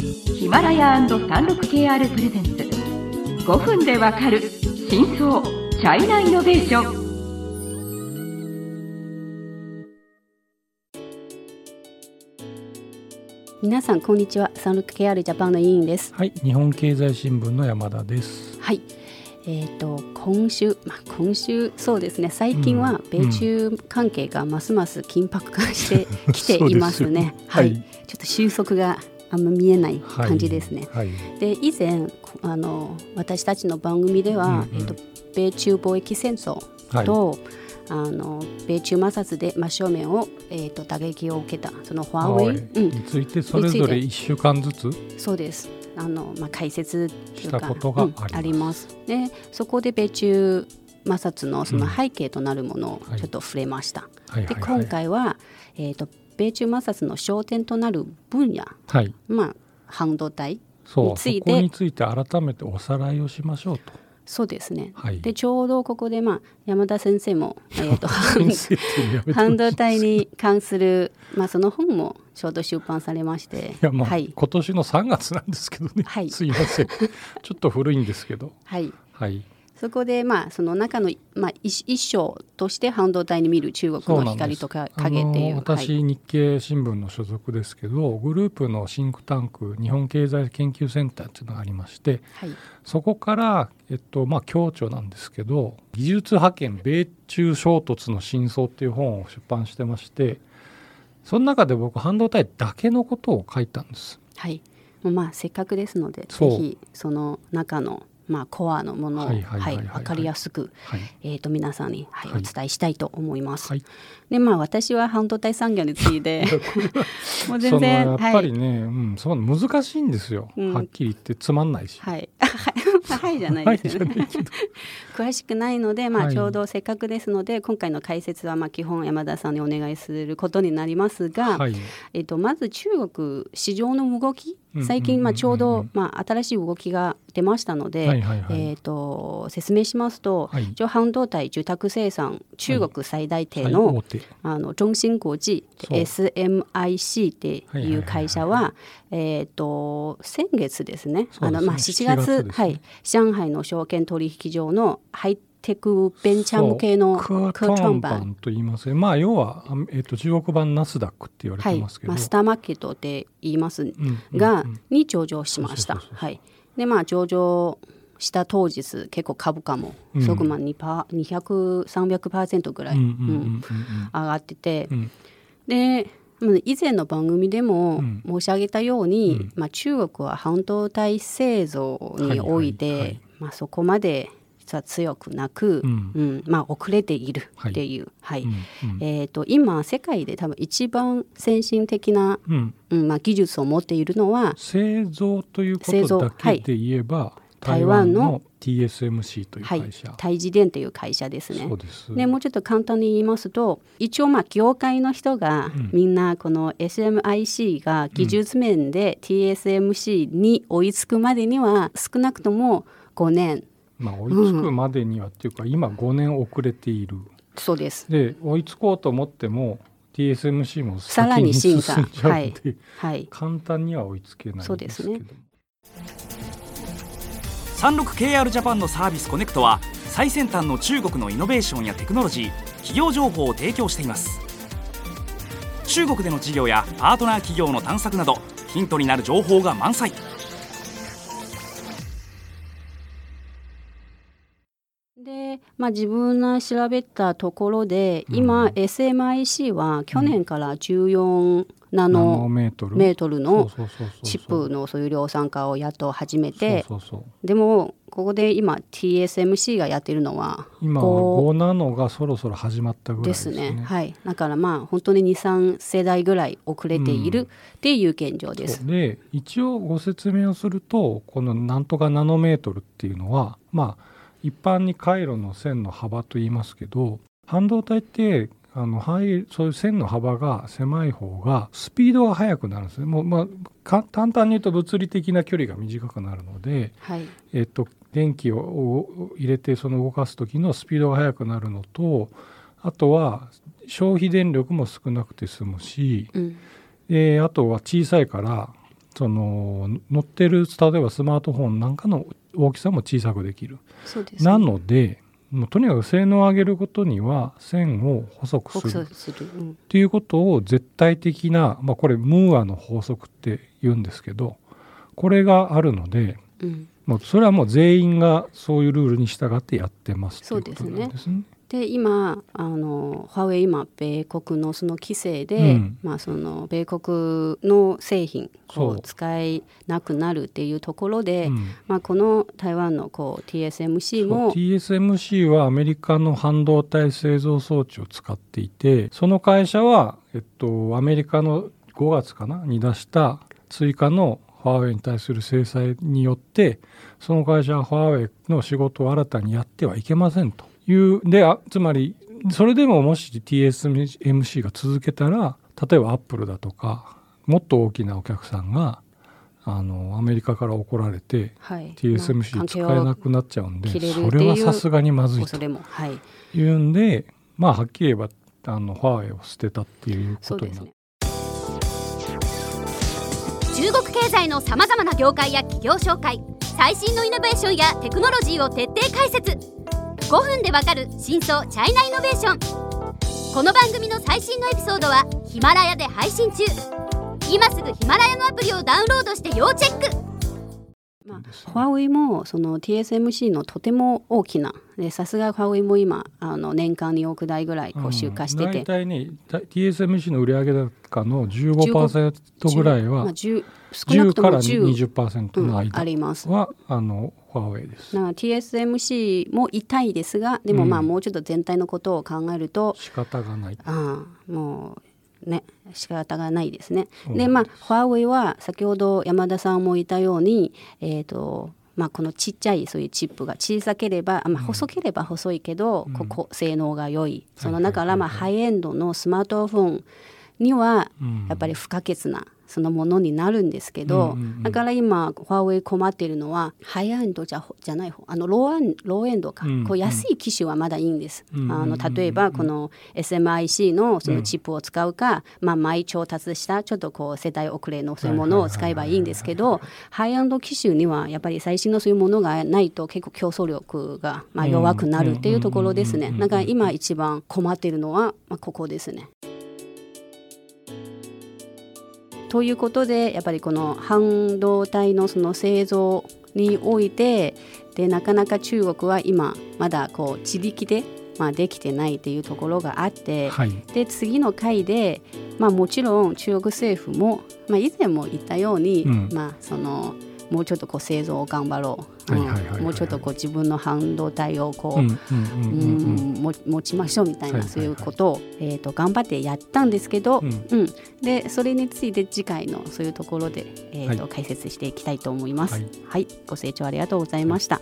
ヒマラヤ &36KR プレゼンツ。5分でわかる真相チャイナイノベーション。皆さんこんにちは。サンルック KR ジャパンの委員です。はい日本経済新聞の山田です。はい。えーと、今週、まあ、今週そうですね。最近は米中関係がますます緊迫化してきていますね、うん、はい、はい、ちょっと収束があんま見えない感じですね。はい。はい、で以前あの私たちの番組では、うんうん、えーと、米中貿易戦争と、あの米中摩擦で真正面を、えーと、打撃を受けたそのファーウェイ、うん、についてそれぞれ1週間ずつ？そうです。あの、まあ、解説したことがあります。でそこで米中摩擦のその背景となるものをちょっと触れました。で今回は、えーと、米中摩擦の焦点となる分野、はい、まあ、半導体について。について改めておさらいをしましょうと。そうですね、はい、でちょうどここで、まあ、山田先生も、えーと、半導体に関する、まあ、その本もちょうど出版されまして。いや、まあ、はい、今年の3月なんですけどね、はい、すいません。ちょっと古いんですけど。はい、はいそこでまあその中のまあ一一章として半導体に見る中国の光とか影っていう。私、日経新聞の所属ですけどグループのシンクタンク日本経済研究センターっていうのがありまして、はい、そこからえっとまあ共著なんですけど技術派遣米中衝突の真相っていう本を出版してましてその中で僕半導体だけのことを書いたんです。はい。まあ、せっかくですのでぜひその中のまあ、コアのものを、はい分かりやすく、はい、えー、と皆さんに、はい、お伝えしたいと思います。はい、でまあ私は半導体産業について もう全然やっぱりね、はい、うん、そう難しいんですよ、うん、はっきり言ってつまんないし。はい。はいじゃないですよね。詳しくないので、まあ、ちょうどせっかくですので、はい、今回の解説はまあ基本山田さんにお願いすることになりますが、はい、えっと、まず中国市場の動き最近まあちょうどまあ新しい動きが出ましたので、えっと説明しますと、はい、半導体住宅生産中国最大手の、はい、あの中芯国際 SMIC っていう会社は、えっと先月ですね、あのまあ7月、ね、はい、上海の証券取引所のハイテクベンチャー向けのクートーン版と言います。まあ要は、えーと、中国版ナスダックって言われてますけど、はい、マスターマーケットって言いますが、に上場しました。はい、でまあ上場した当日結構株価もすごくまあ200300%ぐらい上がってて、うん、で以前の番組でも申し上げたように、うん、まあ、中国は半導体製造において、まあ、そこまで実は強くなく、うん、うん、まあ、遅れているっていう、はい、はいうん、えーと、今世界で多分一番先進的な、うん。まあ、技術を持っているのは製造ということだけで言えば、はい、台湾の TSMC という会社、はい、台積電という会社ですね。でもうちょっと簡単に言いますと一応まあ業界の人がみんなこの SMIC が技術面で TSMC に追いつくまでには少なくとも5年まあ、追いつくまでにはっていうか、うん、今5年遅れている。そうです。で追いつこうと思っても TSMC も先に進んじゃうので、はい、はい、簡単には追いつけないそうですね。36KR ジャパンのサービスコネクトは最先端の中国のイノベーションやテクノロジー企業情報を提供しています。中国での事業やパートナー企業の探索などヒントになる情報が満載まあ、自分が調べたところで今、うん、SMIC は去年から14ナノメートル？のチップのそういう量産化をやっと始めてでもここで今 TSMC がやってるのは今は5ナノがそろそろ始まったぐらいですね。ね。はい、だからまあ本当に23世代ぐらい遅れているっていう現状です。う。ん、で一応ご説明をするとこのなんとかナノメートルっていうのはまあ一般に回路の線の幅と言いますけど半導体ってあのそういう線の幅が狭い方がスピードが速くなるんですね。もうまあ、簡単に言うと物理的な距離が短くなるので、はい、えっと、電気を入れてその動かす時のスピードが速くなるのとあとは消費電力も少なくて済むし、うん、えー、あとは小さいからその乗ってる例えばスマートフォンなんかの大きさも小さくできる。ね、なのでもうとにかく性能を上げることには線を細くする。っていうことを絶対的な、まあ、これムーアの法則って言うんですけどこれがあるので、うん、もうそれはもう全員がそういうルールに従ってやってますそうですね。で今あのファーウェイ今米国のその規制で、うん、まあ、その米国の製品を使えなくなるっていうところで、うん、まあ、この台湾のこう TSMC も TSMC はアメリカの半導体製造装置を使っていてその会社は、えっと、アメリカの5月かなに出した追加のファーウェイに対する制裁によってその会社はファーウェイの仕事を新たにやってはいけませんというであつまりそれでももし TSMC が続けたら例えばアップルだとかもっと大きなお客さんがあのアメリカから怒られて、はい、TSMC 使えなくなっちゃうんで、それはさすがにまずいと。い。うんで、まあはっきり言えばあのファーウェイを捨てたっていうことになって。中国経済のさまざまな業界や企業紹介最新のイノベーションやテクノロジーを徹底解説5分でわかる真相チャイナイノベーション。この番組の最新のエピソードはヒマラヤで配信中。今すぐヒマラヤのアプリをダウンロードして要チェック。まあ、ファーウェイもその TSMC のとても大きなでさすがファーウェイも今あの年間2億台ぐらいこう集荷してて、うん、大体ね TSMC の売上高の15%ぐらいは 10, 10から20%の間は、うん、あります。はあのファーウェイです。TSMC も痛いですがでもまあもうちょっと全体のことを考えると、仕方がないあもうね仕方がないですね。でまあファーウェイは先ほど山田さんも言ったようにえっ、ー、とまあ、このちっちゃいそういうチップが小さければ、まあ、細ければ細いけど、うん、ここ性能が良い。その中からまあハイエンドのスマートフォンにはやっぱり不可欠なそのものになるんですけど、うんうんうん、だから今ファーウェイ困っているのはハイエンドじゃじゃない方。あのローローエンドか、うんうん、こう安い機種はまだいいんです、うんうん、あの例えばこの SMIC のそのチップを使うか、うん、まあ、毎調達したちょっとこう世代遅れのそういうものを使えばいいんですけどハイエンド機種にはやっぱり最新のそういうものがないと結構競争力がまあ弱くなるっていうところですね。だから今一番困っているのはまあここですね。ということでやっぱりこの半導体のその製造においてでなかなか中国は今まだこう自力でまあ、できてないっていうところがあって、はい、で次の回で、まあ、もちろん中国政府も、まあ、以前も言ったように、うん、まあ、そのもうちょっとこう製造を頑張ろう、もうちょっとこう自分の半導体をこう持ちましょうみたいな、そういうことを、えー、と頑張ってやったんですけど、うんでそれについて次回のそういうところで、えーと解説していきたいと思います。はい、ご清聴ありがとうございました。